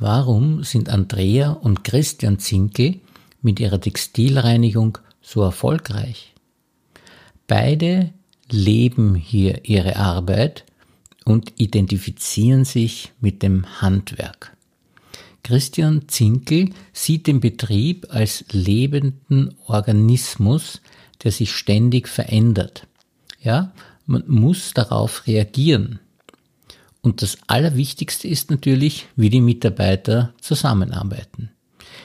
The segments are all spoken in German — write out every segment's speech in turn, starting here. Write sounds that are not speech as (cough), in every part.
Warum sind Andrea und Christian Zinkel mit ihrer Textilreinigung so erfolgreich? Beide leben hier ihre Arbeit und identifizieren sich mit dem Handwerk. Christian Zinkel sieht den Betrieb als lebenden Organismus, der sich ständig verändert. Ja, man muss darauf reagieren. Und das Allerwichtigste ist natürlich, wie die Mitarbeiter zusammenarbeiten.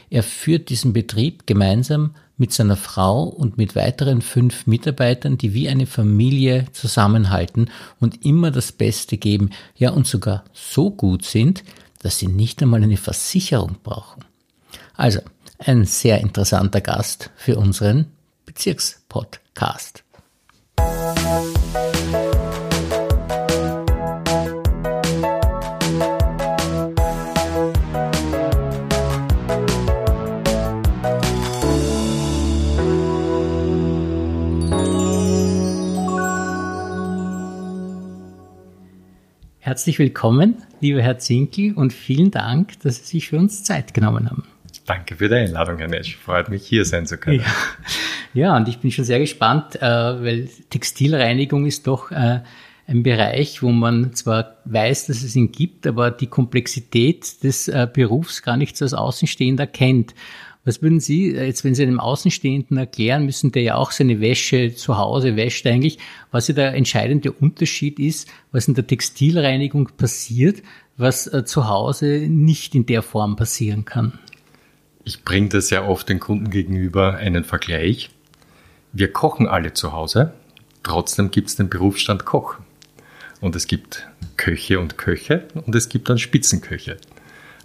Er führt diesen Betrieb gemeinsam mit seiner Frau und mit weiteren fünf Mitarbeitern, die wie eine Familie zusammenhalten und immer das Beste geben, ja und sogar so gut sind, dass sie nicht einmal eine Versicherung brauchen. Also, ein sehr interessanter Gast für unseren Bezirkspodcast. Herzlich willkommen, lieber Herr Zinkel, und vielen Dank, dass Sie sich für uns Zeit genommen haben. Danke für die Einladung, Herr Nesch. Freut mich, hier sein zu können. Ja, ja und ich bin schon sehr gespannt, äh, weil Textilreinigung ist doch äh, ein Bereich, wo man zwar weiß, dass es ihn gibt, aber die Komplexität des äh, Berufs gar nicht so als Außenstehender kennt. Was würden Sie, äh, jetzt wenn Sie einem Außenstehenden erklären müssen, der ja auch seine Wäsche zu Hause wäscht eigentlich, was ja der entscheidende Unterschied ist, was in der Textilreinigung passiert, was äh, zu Hause nicht in der Form passieren kann? Ich bringe das sehr oft den Kunden gegenüber einen Vergleich. Wir kochen alle zu Hause, trotzdem gibt es den Berufsstand Koch. Und es gibt Köche und Köche und es gibt dann Spitzenköche.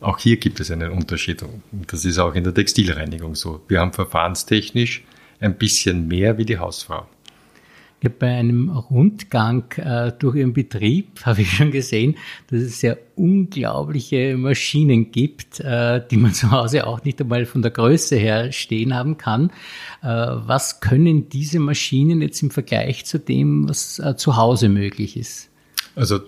Auch hier gibt es einen Unterschied. Das ist auch in der Textilreinigung so. Wir haben verfahrenstechnisch ein bisschen mehr wie die Hausfrau. Ja, bei einem Rundgang äh, durch Ihren Betrieb (laughs) habe ich schon gesehen, dass es sehr unglaubliche Maschinen gibt, äh, die man zu Hause auch nicht einmal von der Größe her stehen haben kann. Äh, was können diese Maschinen jetzt im Vergleich zu dem, was äh, zu Hause möglich ist? Also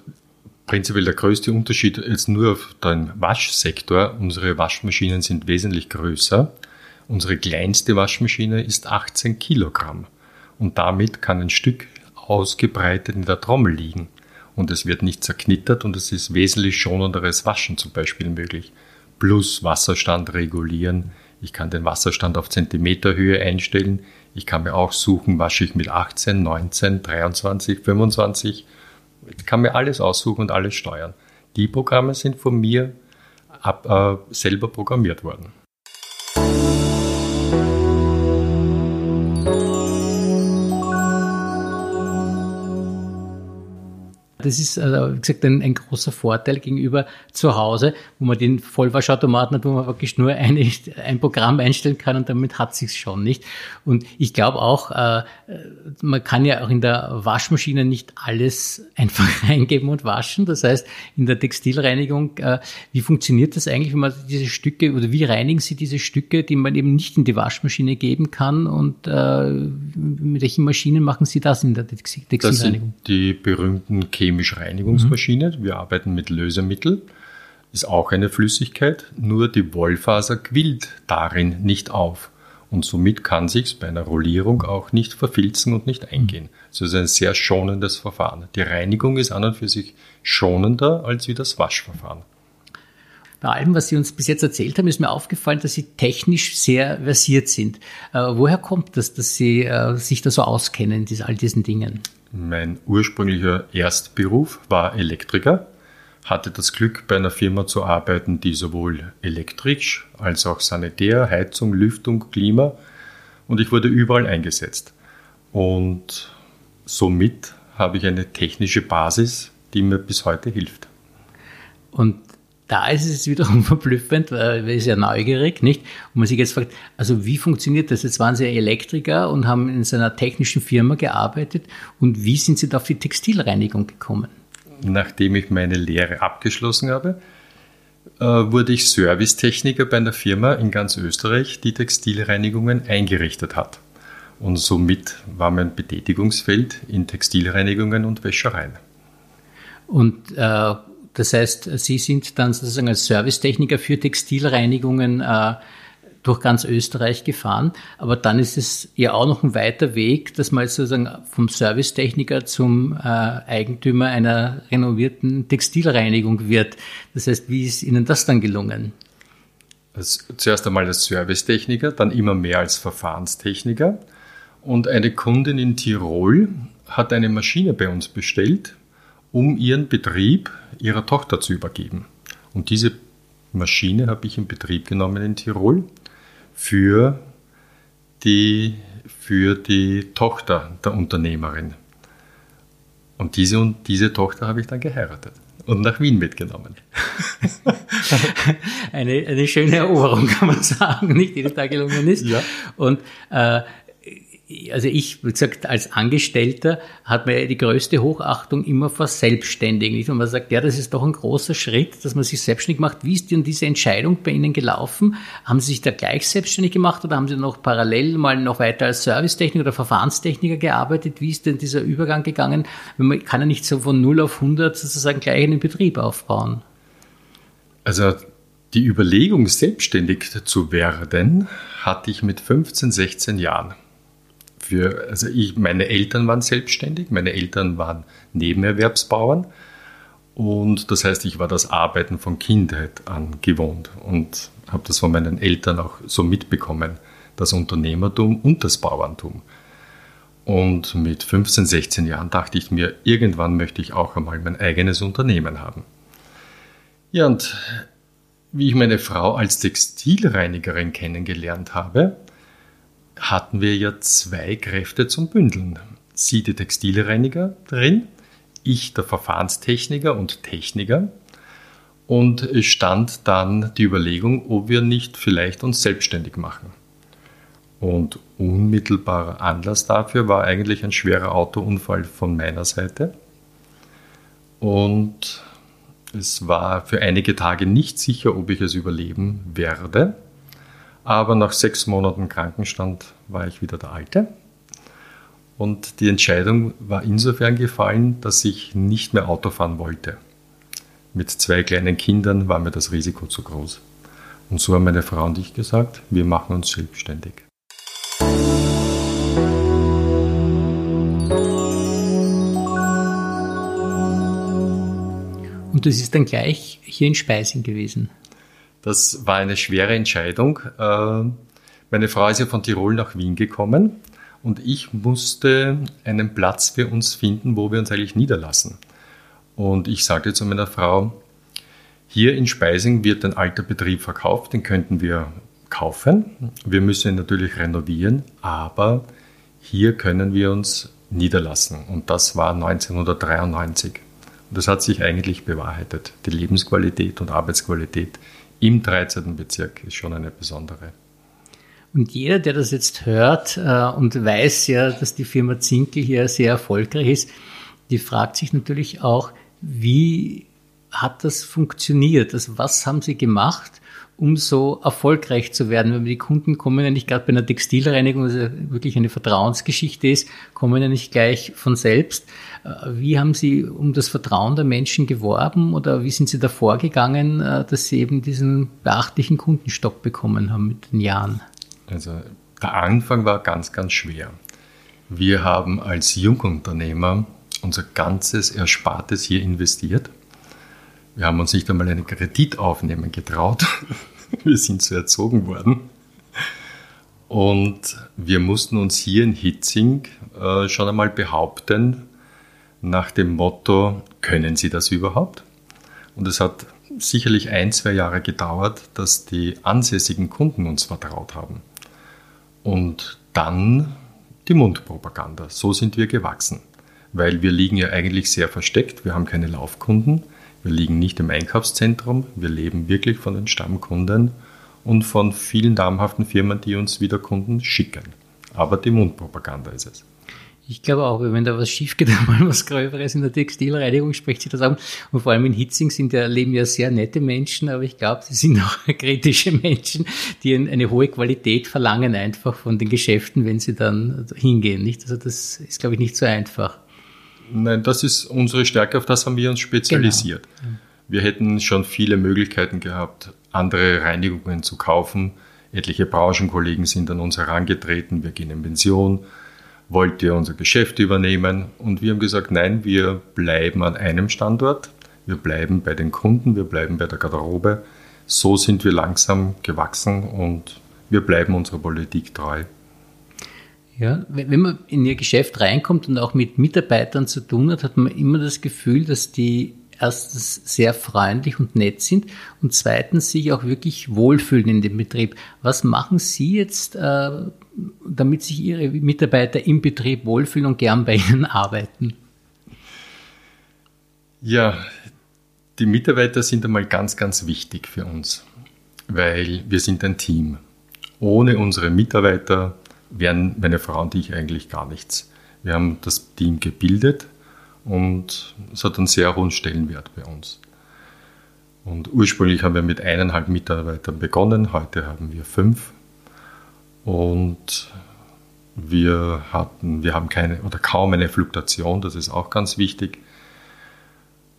prinzipiell der größte Unterschied jetzt nur auf den Waschsektor. Unsere Waschmaschinen sind wesentlich größer. Unsere kleinste Waschmaschine ist 18 Kilogramm. Und damit kann ein Stück ausgebreitet in der Trommel liegen. Und es wird nicht zerknittert und es ist wesentlich schonenderes Waschen zum Beispiel möglich. Plus Wasserstand regulieren. Ich kann den Wasserstand auf Zentimeterhöhe einstellen. Ich kann mir auch suchen, wasche ich mit 18, 19, 23, 25 ich kann mir alles aussuchen und alles steuern. Die Programme sind von mir ab, äh, selber programmiert worden. Das ist, also, wie gesagt, ein, ein, großer Vorteil gegenüber zu Hause, wo man den Vollwaschautomaten hat, wo man wirklich nur eine, (laughs) ein Programm einstellen kann und damit hat sich's schon, nicht? Und ich glaube auch, äh, man kann ja auch in der Waschmaschine nicht alles (laughs) einfach reingeben und waschen. Das heißt, in der Textilreinigung, äh, wie funktioniert das eigentlich, wenn man diese Stücke oder wie reinigen Sie diese Stücke, die man eben nicht in die Waschmaschine geben kann und äh, mit welchen Maschinen machen Sie das in der Textilreinigung? Das sind die berühmten Chemie chemische Reinigungsmaschine. Mhm. Wir arbeiten mit Lösemittel. Ist auch eine Flüssigkeit, nur die Wollfaser quillt darin nicht auf. Und somit kann sich bei einer Rollierung auch nicht verfilzen und nicht eingehen. Es ist ein sehr schonendes Verfahren. Die Reinigung ist an und für sich schonender als wie das Waschverfahren. Bei allem, was Sie uns bis jetzt erzählt haben, ist mir aufgefallen, dass Sie technisch sehr versiert sind. Äh, woher kommt das, dass Sie äh, sich da so auskennen in all diesen Dingen? Mein ursprünglicher Erstberuf war Elektriker, hatte das Glück, bei einer Firma zu arbeiten, die sowohl elektrisch als auch Sanitär, Heizung, Lüftung, Klima und ich wurde überall eingesetzt. Und somit habe ich eine technische Basis, die mir bis heute hilft. Und da ist es wiederum (laughs) verblüffend, weil man ist ja neugierig, nicht? Und man sich jetzt fragt, also wie funktioniert das? Jetzt waren Sie Elektriker und haben in so einer technischen Firma gearbeitet und wie sind Sie da auf die Textilreinigung gekommen? Nachdem ich meine Lehre abgeschlossen habe, äh, wurde ich Servicetechniker bei einer Firma in ganz Österreich, die Textilreinigungen eingerichtet hat. Und somit war mein Betätigungsfeld in Textilreinigungen und Wäschereien. Und äh, Das heißt, Sie sind dann sozusagen als Servicetechniker für Textilreinigungen äh, durch ganz Österreich gefahren. Aber dann ist es ja auch noch ein weiter Weg, dass man sozusagen vom Servicetechniker zum äh, Eigentümer einer renovierten Textilreinigung wird. Das heißt, wie ist Ihnen das dann gelungen? Als, zuerst einmal als Servicetechniker, dann immer mehr als Verfahrenstechniker. Und eine Kundin in Tirol hat eine Maschine bei uns bestellt, um ihren Betrieb ihrer Tochter zu übergeben. Und diese Maschine habe ich in Betrieb genommen in Tirol für die, für die Tochter der Unternehmerin. Und diese, und diese Tochter habe ich dann geheiratet und nach Wien mitgenommen. (laughs) eine, eine schöne Eroberung, kann man sagen, nicht jeden Tag gelungen ist. Ja. Und äh, also ich, wie gesagt, als Angestellter hat man ja die größte Hochachtung immer vor Selbstständigen. Und man sagt, ja, das ist doch ein großer Schritt, dass man sich selbstständig macht. Wie ist denn diese Entscheidung bei Ihnen gelaufen? Haben Sie sich da gleich selbstständig gemacht oder haben Sie noch parallel mal noch weiter als Servicetechniker oder Verfahrenstechniker gearbeitet? Wie ist denn dieser Übergang gegangen? Man kann ja nicht so von 0 auf 100 sozusagen gleich einen Betrieb aufbauen. Also die Überlegung, selbstständig zu werden, hatte ich mit 15, 16 Jahren für, also ich, meine Eltern waren selbstständig, meine Eltern waren Nebenerwerbsbauern und das heißt, ich war das Arbeiten von Kindheit an gewohnt und habe das von meinen Eltern auch so mitbekommen, das Unternehmertum und das Bauerntum. Und mit 15, 16 Jahren dachte ich mir, irgendwann möchte ich auch einmal mein eigenes Unternehmen haben. Ja, und wie ich meine Frau als Textilreinigerin kennengelernt habe, hatten wir ja zwei Kräfte zum Bündeln. Sie die Textilreinigerin, ich der Verfahrenstechniker und Techniker. Und es stand dann die Überlegung, ob wir nicht vielleicht uns selbstständig machen. Und unmittelbarer Anlass dafür war eigentlich ein schwerer Autounfall von meiner Seite. Und es war für einige Tage nicht sicher, ob ich es überleben werde. Aber nach sechs Monaten Krankenstand war ich wieder der Alte. Und die Entscheidung war insofern gefallen, dass ich nicht mehr Auto fahren wollte. Mit zwei kleinen Kindern war mir das Risiko zu groß. Und so haben meine Frau und ich gesagt, wir machen uns selbstständig. Und das ist dann gleich hier in Speising gewesen. Das war eine schwere Entscheidung. Äh, meine Frau ist ja von Tirol nach Wien gekommen und ich musste einen Platz für uns finden, wo wir uns eigentlich niederlassen. Und ich sagte zu meiner Frau, hier in Speising wird ein alter Betrieb verkauft, den könnten wir kaufen. Wir müssen ihn natürlich renovieren, aber hier können wir uns niederlassen. Und das war 1993. Und das hat sich eigentlich bewahrheitet. Die Lebensqualität und Arbeitsqualität im 13. Bezirk ist schon eine besondere. Und jeder, der das jetzt hört äh, und weiß ja, dass die Firma Zinkel hier sehr erfolgreich ist, die fragt sich natürlich auch, wie hat das funktioniert? Also was haben Sie gemacht, um so erfolgreich zu werden? Wenn die Kunden kommen ja nicht gerade bei einer Textilreinigung, was ja wirklich eine Vertrauensgeschichte ist, kommen ja nicht gleich von selbst. Äh, wie haben Sie um das Vertrauen der Menschen geworben oder wie sind Sie da vorgegangen, äh, dass Sie eben diesen beachtlichen Kundenstock bekommen haben mit den Jahren? Also der Anfang war ganz, ganz schwer. Wir haben als Jungunternehmer unser ganzes Erspartes hier investiert. Wir haben uns nicht einmal einen Kredit aufnehmen getraut. (laughs) Wir sind so erzogen worden. Und wir mussten uns hier in Hitzing äh, schon einmal behaupten, nach dem Motto, können Sie das überhaupt? Und es hat sicherlich ein, zwei Jahre gedauert, dass die ansässigen Kunden uns vertraut haben. Und dann die Mundpropaganda. So sind wir gewachsen. Weil wir liegen ja eigentlich sehr versteckt. Wir haben keine Laufkunden. Wir liegen nicht im Einkaufszentrum. Wir leben wirklich von den Stammkunden und von vielen namhaften Firmen, die uns wieder Kunden schicken. Aber die Mundpropaganda ist es. Ich glaube auch, wenn da was schief geht, (laughs) mal was Gröberes in der Textilreinigung spricht sich das an. Und vor allem in Hitzing sind ja, leben ja sehr nette Menschen, aber ich glaube, sie sind (laughs) auch kritische Menschen, die eine hohe Qualität verlangen einfach von den Geschäften, wenn sie dann hingehen. Nicht? Also das ist, glaube ich, nicht so einfach. Nein, das ist unsere Stärke, auf das haben wir uns spezialisiert. Genau. Wir hätten schon viele Möglichkeiten gehabt, andere Reinigungen zu kaufen. Etliche Branchenkollegen sind an uns herangetreten, wir gehen in Pension, wollt ihr unser Geschäft übernehmen? Und wir haben gesagt, nein, wir bleiben an einem Standort, wir bleiben bei den Kunden, wir bleiben bei der Garderobe. So sind wir langsam gewachsen und wir bleiben unserer Politik treu. Ja, wenn man in Ihr Geschäft reinkommt und auch mit Mitarbeitern zu tun hat, hat man immer das Gefühl, dass die erstens sehr freundlich und nett sind und zweitens sich auch wirklich wohlfühlen in dem Betrieb. Was machen Sie jetzt, äh, damit sich Ihre Mitarbeiter im Betrieb wohlfühlen und gern bei Ihnen arbeiten? Ja, die Mitarbeiter sind einmal ganz, ganz wichtig für uns, weil wir sind ein Team. Ohne unsere Mitarbeiter wären meine Frau und ich eigentlich gar nichts. Wir haben das Team gebildet und es hat einen sehr hohen Stellenwert bei uns. Und ursprünglich haben wir mit eineinhalb Mitarbeitern begonnen, heute haben wir fünf. Und wir, hatten, wir haben keine oder kaum eine Fluktuation, das ist auch ganz wichtig.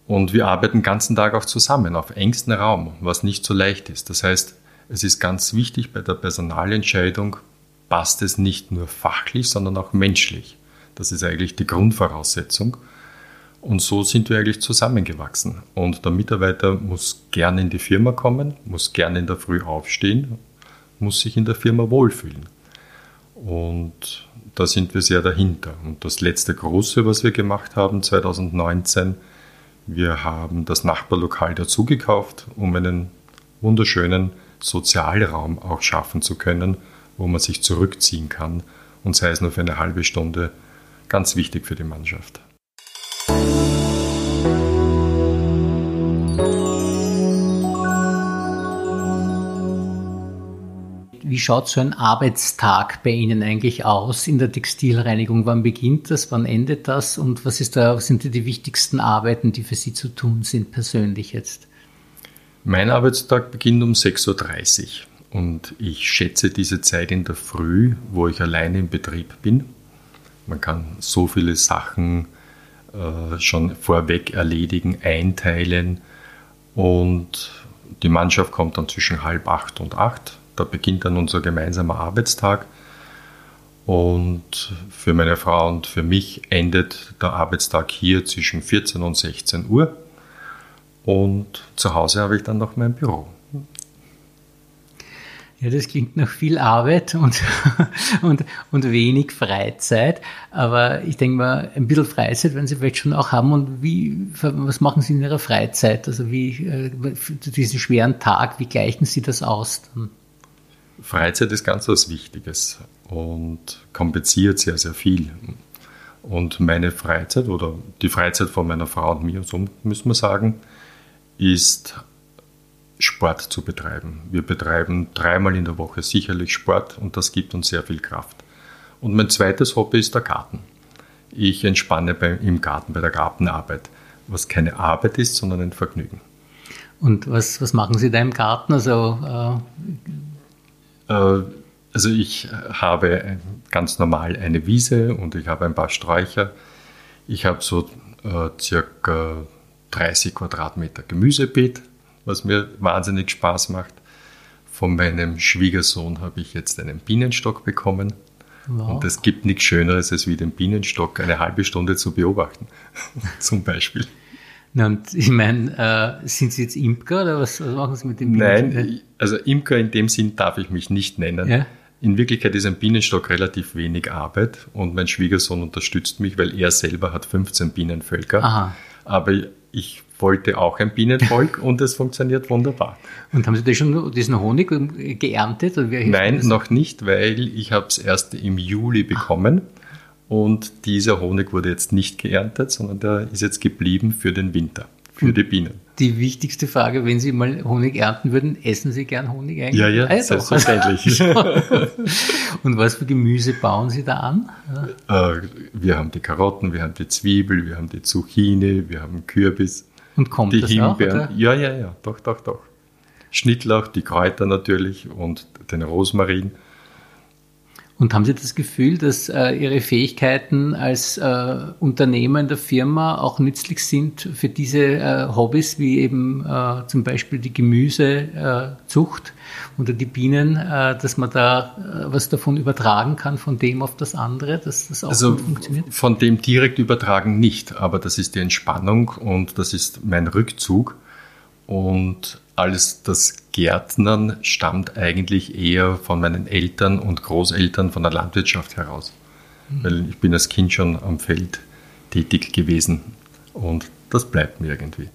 Und wir arbeiten den ganzen Tag auch zusammen, auf engstem Raum, was nicht so leicht ist. Das heißt, es ist ganz wichtig bei der Personalentscheidung, passt es nicht nur fachlich, sondern auch menschlich. Das ist eigentlich die Grundvoraussetzung. Und so sind wir eigentlich zusammengewachsen. Und der Mitarbeiter muss gerne in die Firma kommen, muss gerne in der Früh aufstehen, muss sich in der Firma wohlfühlen. Und da sind wir sehr dahinter. Und das letzte große, was wir gemacht haben 2019, wir haben das Nachbarlokal dazugekauft, um einen wunderschönen Sozialraum auch schaffen zu können, wo man sich zurückziehen kann und sei es nur für eine halbe Stunde, ganz wichtig für die Mannschaft. Wie schaut so ein Arbeitstag bei Ihnen eigentlich aus in der Textilreinigung? Wann beginnt das? Wann endet das? Und was, ist da, was sind die wichtigsten Arbeiten, die für Sie zu tun sind, persönlich jetzt? Mein Arbeitstag beginnt um 6.30 Uhr und ich schätze diese Zeit in der Früh, wo ich alleine im Betrieb bin. Man kann so viele Sachen äh, schon vorweg erledigen, einteilen und die Mannschaft kommt dann zwischen halb acht und acht da beginnt dann unser gemeinsamer Arbeitstag. Und für meine Frau und für mich endet der Arbeitstag hier zwischen 14 und 16 Uhr. Und zu Hause habe ich dann noch mein Büro. Ja, das klingt nach viel Arbeit und, (laughs) und, und wenig Freizeit. Aber ich denke mal, ein bisschen Freizeit werden Sie vielleicht schon auch haben. Und wie, was machen Sie in Ihrer Freizeit? Also wie, äh, diesen schweren Tag, wie gleichen Sie das aus? Dann? Freizeit ist ganz was Wichtiges und kompensiert sehr, sehr viel. Und meine Freizeit oder die Freizeit von meiner Frau und mir, so müssen wir sagen, ist Sport zu betreiben. Wir betreiben dreimal in der Woche sicherlich Sport und das gibt uns sehr viel Kraft. Und mein zweites Hobby ist der Garten. Ich entspanne bei, im Garten bei der Gartenarbeit, was keine Arbeit ist, sondern ein Vergnügen. Und was, was machen Sie da im Garten? Also äh, äh, also ich habe ganz normal eine Wiese und ich habe ein paar Sträucher. Ich habe so äh, circa 30 Quadratmeter Gemüsebeet, was mir wahnsinnig Spaß macht. Von meinem Schwiegersohn habe ich jetzt einen Bienenstock bekommen. Wow. Und es gibt nichts Schöneres, als wie den Bienenstock eine halbe Stunde zu beobachten, (laughs) zum Beispiel. Na, und ich meine, äh, sind Sie jetzt Imker oder was, was machen Sie mit dem Bienenstock? Nein, also Imker in dem Sinn darf ich mich nicht nennen. Ja? In Wirklichkeit ist ein Bienenstock relativ wenig Arbeit und mein Schwiegersohn unterstützt mich, weil er selber hat 15 Bienenvölker. Aha. Aber ich wollte auch ein Bienenvolk und es funktioniert wunderbar. Und haben Sie da schon diesen Honig geerntet? Nein, noch nicht, weil ich habe es erst im Juli bekommen. Ah. Und dieser Honig wurde jetzt nicht geerntet, sondern der ist jetzt geblieben für den Winter, für die Bienen. Die wichtigste Frage, wenn Sie mal Honig ernten würden, essen Sie gern Honig eigentlich? Ja, ja, ah, selbstverständlich. (laughs) Und was für Gemüse bauen Sie da an? Äh, wir haben die Karotten, wir haben die Zwiebel, wir haben die Zucchini, wir haben Kürbis. Und kommt die das Himbeeren. auch? Oder? Ja, ja, ja, doch, doch, doch. Schnittlauch, die Kräuter natürlich und den Rosmarin. Und haben Sie das Gefühl, dass äh, Ihre Fähigkeiten als äh, Unternehmer in der Firma auch nützlich sind für diese äh, Hobbys, wie eben äh, zum Beispiel die Gemüsezucht oder die Bienen, äh, dass man da äh, was davon übertragen kann, von dem auf das andere, dass das auch also funktioniert? Von dem direkt übertragen nicht, aber das ist die Entspannung und das ist mein Rückzug. Und alles das Gärtnern stammt eigentlich eher von meinen Eltern und Großeltern von der Landwirtschaft heraus. Mhm. Weil ich bin als Kind schon am Feld tätig gewesen und das bleibt mir irgendwie.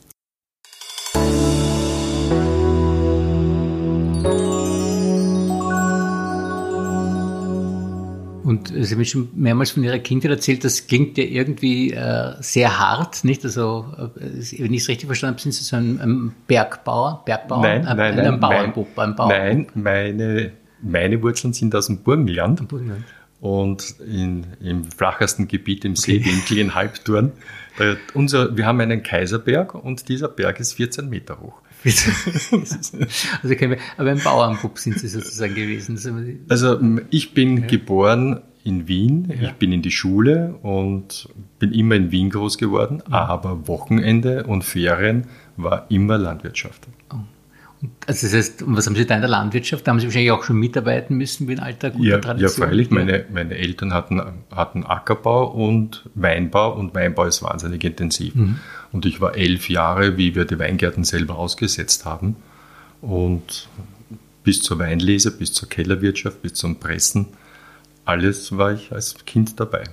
Und Sie haben schon mehrmals von Ihrer Kindheit erzählt, das klingt ja irgendwie äh, sehr hart, nicht? Also, äh, wenn ich es richtig verstanden habe, sind Sie so ein, ein Bergbauer, Bergbauer? Nein, ein, nein, ein, Bauernbub, ein. Nein, meine, meine Wurzeln sind aus dem Burgenland. Burgenland. Und in, im flachesten Gebiet im Seewinkel okay. in Halbturn. Äh, unser, wir haben einen Kaiserberg und dieser Berg ist 14 Meter hoch. (laughs) also aber ein Bauernbub sind Sie sozusagen gewesen. Also ich bin ja. geboren in Wien, ja. ich bin in die Schule und bin immer in Wien groß geworden, ja. aber Wochenende und Ferien war immer Landwirtschaft. Also das heißt, was haben Sie da in der Landwirtschaft? Da haben Sie wahrscheinlich auch schon mitarbeiten müssen wie in alter guter ja, Tradition. Ja, freilich. Meine, meine Eltern hatten, hatten Ackerbau und Weinbau und Weinbau ist wahnsinnig intensiv. Mhm. Und ich war elf Jahre, wie wir die Weingärten selber ausgesetzt haben. Und bis zur Weinlese, bis zur Kellerwirtschaft, bis zum Pressen, alles war ich als Kind dabei.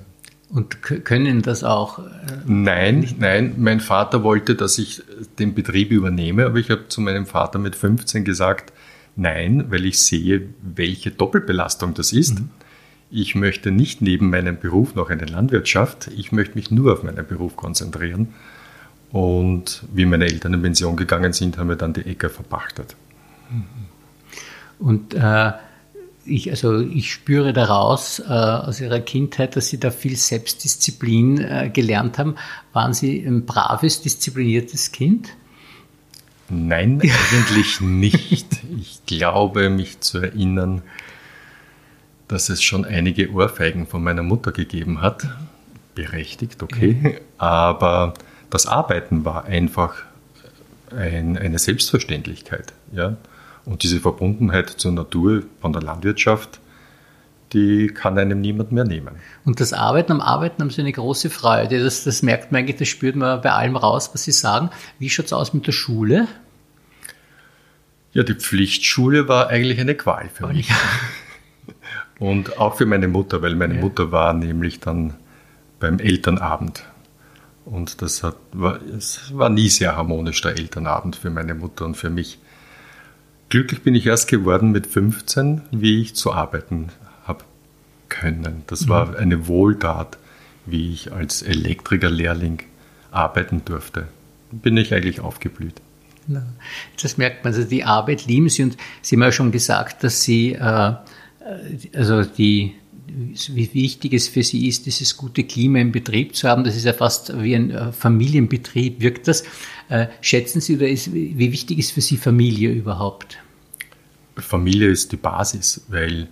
Und können das auch? Äh, nein, nicht? nein. Mein Vater wollte, dass ich den Betrieb übernehme, aber ich habe zu meinem Vater mit 15 gesagt, nein, weil ich sehe, welche Doppelbelastung das ist. Mhm. Ich möchte nicht neben meinem Beruf noch eine Landwirtschaft. Ich möchte mich nur auf meinen Beruf konzentrieren. Und wie meine Eltern in Pension gegangen sind, haben wir dann die Äcker verpachtet. Und äh, ich, also ich spüre daraus äh, aus Ihrer Kindheit, dass Sie da viel Selbstdisziplin äh, gelernt haben. Waren Sie ein braves, diszipliniertes Kind? Nein, (laughs) eigentlich nicht. Ich glaube, mich zu erinnern, dass es schon einige Ohrfeigen von meiner Mutter gegeben hat. Berechtigt, okay. Aber das Arbeiten war einfach ein, eine Selbstverständlichkeit. Ja? Und diese Verbundenheit zur Natur von der Landwirtschaft, die kann einem niemand mehr nehmen. Und das Arbeiten am Arbeiten haben Sie eine große Freude. Das, das merkt man eigentlich, das spürt man bei allem raus, was Sie sagen. Wie schaut es aus mit der Schule? Ja, die Pflichtschule war eigentlich eine Qual für mich. (laughs) Und auch für meine Mutter, weil meine ja. Mutter war nämlich dann beim Elternabend. Und das hat, war, es war nie sehr harmonisch, der Elternabend für meine Mutter und für mich. Glücklich bin ich erst geworden mit 15, wie ich zu arbeiten habe können. Das war mhm. eine Wohltat, wie ich als Elektrikerlehrling arbeiten durfte. Bin ich eigentlich aufgeblüht. Das merkt man, also die Arbeit lieben Sie und Sie haben ja schon gesagt, dass Sie, äh, also die, wie wichtig es für Sie ist, dieses gute Klima im Betrieb zu haben. Das ist ja fast wie ein äh, Familienbetrieb, wirkt das. Äh, schätzen Sie oder ist, wie wichtig ist für Sie Familie überhaupt? Familie ist die Basis, weil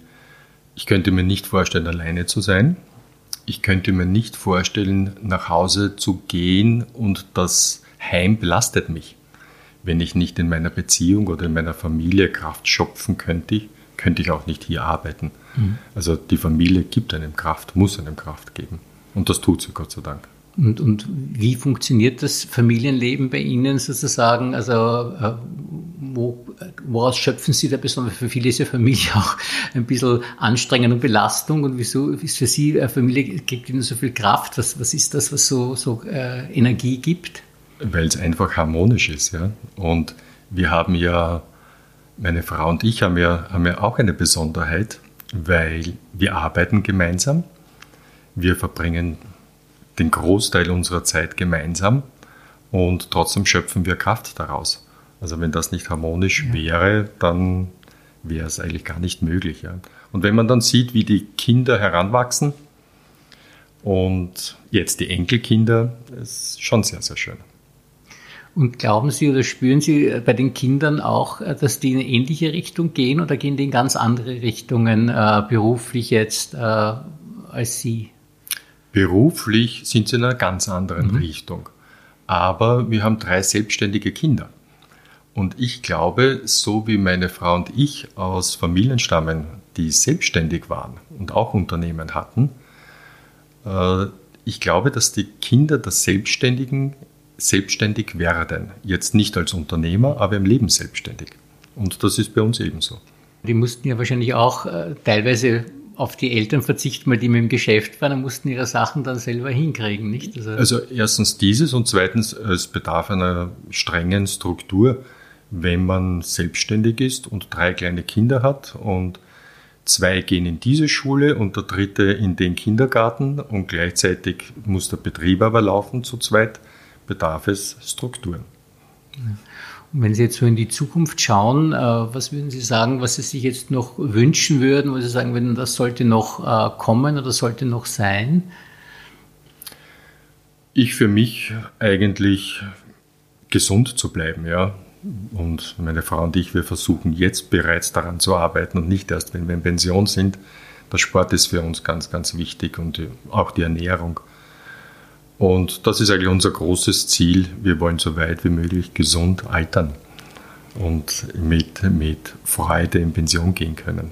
ich könnte mir nicht vorstellen, alleine zu sein. Ich könnte mir nicht vorstellen, nach Hause zu gehen und das Heim belastet mich. Wenn ich nicht in meiner Beziehung oder in meiner Familie Kraft schöpfen könnte, könnte ich auch nicht hier arbeiten. Mhm. Also die Familie gibt einem Kraft, muss einem Kraft geben. Und das tut sie Gott sei Dank. Und, und wie funktioniert das Familienleben bei Ihnen sozusagen? Also äh, wo, woraus schöpfen Sie da besonders? Für viele ist ja Familie (laughs) auch ein bisschen anstrengend und Belastung. Und wieso ist für Sie eine Familie gibt Ihnen so viel Kraft? Was, was ist das, was so, so äh, Energie gibt? Weil es einfach harmonisch ist, ja. Und wir haben ja, meine Frau und ich haben ja, haben ja auch eine Besonderheit, weil wir arbeiten gemeinsam. Wir verbringen den Großteil unserer Zeit gemeinsam und trotzdem schöpfen wir Kraft daraus. Also wenn das nicht harmonisch ja. wäre, dann wäre es eigentlich gar nicht möglich. Ja. Und wenn man dann sieht, wie die Kinder heranwachsen und jetzt die Enkelkinder, ist schon sehr, sehr schön. Und glauben Sie oder spüren Sie äh, bei den Kindern auch, äh, dass die in eine ähnliche Richtung gehen oder gehen die in ganz andere Richtungen äh, beruflich jetzt äh, als Sie? Beruflich sind sie in einer ganz anderen mhm. Richtung. Aber wir haben drei selbstständige Kinder. Und ich glaube, so wie meine Frau und ich aus Familien stammen, die selbstständig waren und auch Unternehmen hatten, äh, ich glaube, dass die Kinder der Selbstständigen selbstständig werden. Jetzt nicht als Unternehmer, aber im Leben selbstständig. Und das ist bei uns ebenso. Die mussten ja wahrscheinlich auch äh, teilweise auf die Eltern verzichten, weil die mit dem Geschäft waren und mussten ihre Sachen dann selber hinkriegen, nicht? Also, also erstens dieses und zweitens, es bedarf einer strengen Struktur, wenn man selbstständig ist und drei kleine Kinder hat und zwei gehen in diese Schule und der dritte in den Kindergarten und gleichzeitig muss der Betrieb aber laufen zu zweit, bedarf es Strukturen. Und wenn Sie jetzt so in die Zukunft schauen, äh, was würden Sie sagen, was Sie sich jetzt noch wünschen würden, wo Sie sagen würden, das sollte noch äh, kommen oder sollte noch sein? Ich für mich eigentlich gesund zu bleiben, ja. Und meine Frau und ich, wir versuchen jetzt bereits daran zu arbeiten und nicht erst, wenn wir in Pension sind. Der Sport ist für uns ganz, ganz wichtig und auch die Ernährung. Und das ist eigentlich unser großes Ziel. Wir wollen so weit wie möglich gesund altern und mit, mit Freude in Pension gehen können.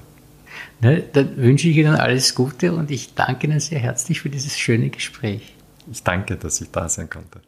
Na, dann wünsche ich Ihnen alles Gute und ich danke Ihnen sehr herzlich für dieses schöne Gespräch. Ich danke, dass ich da sein konnte.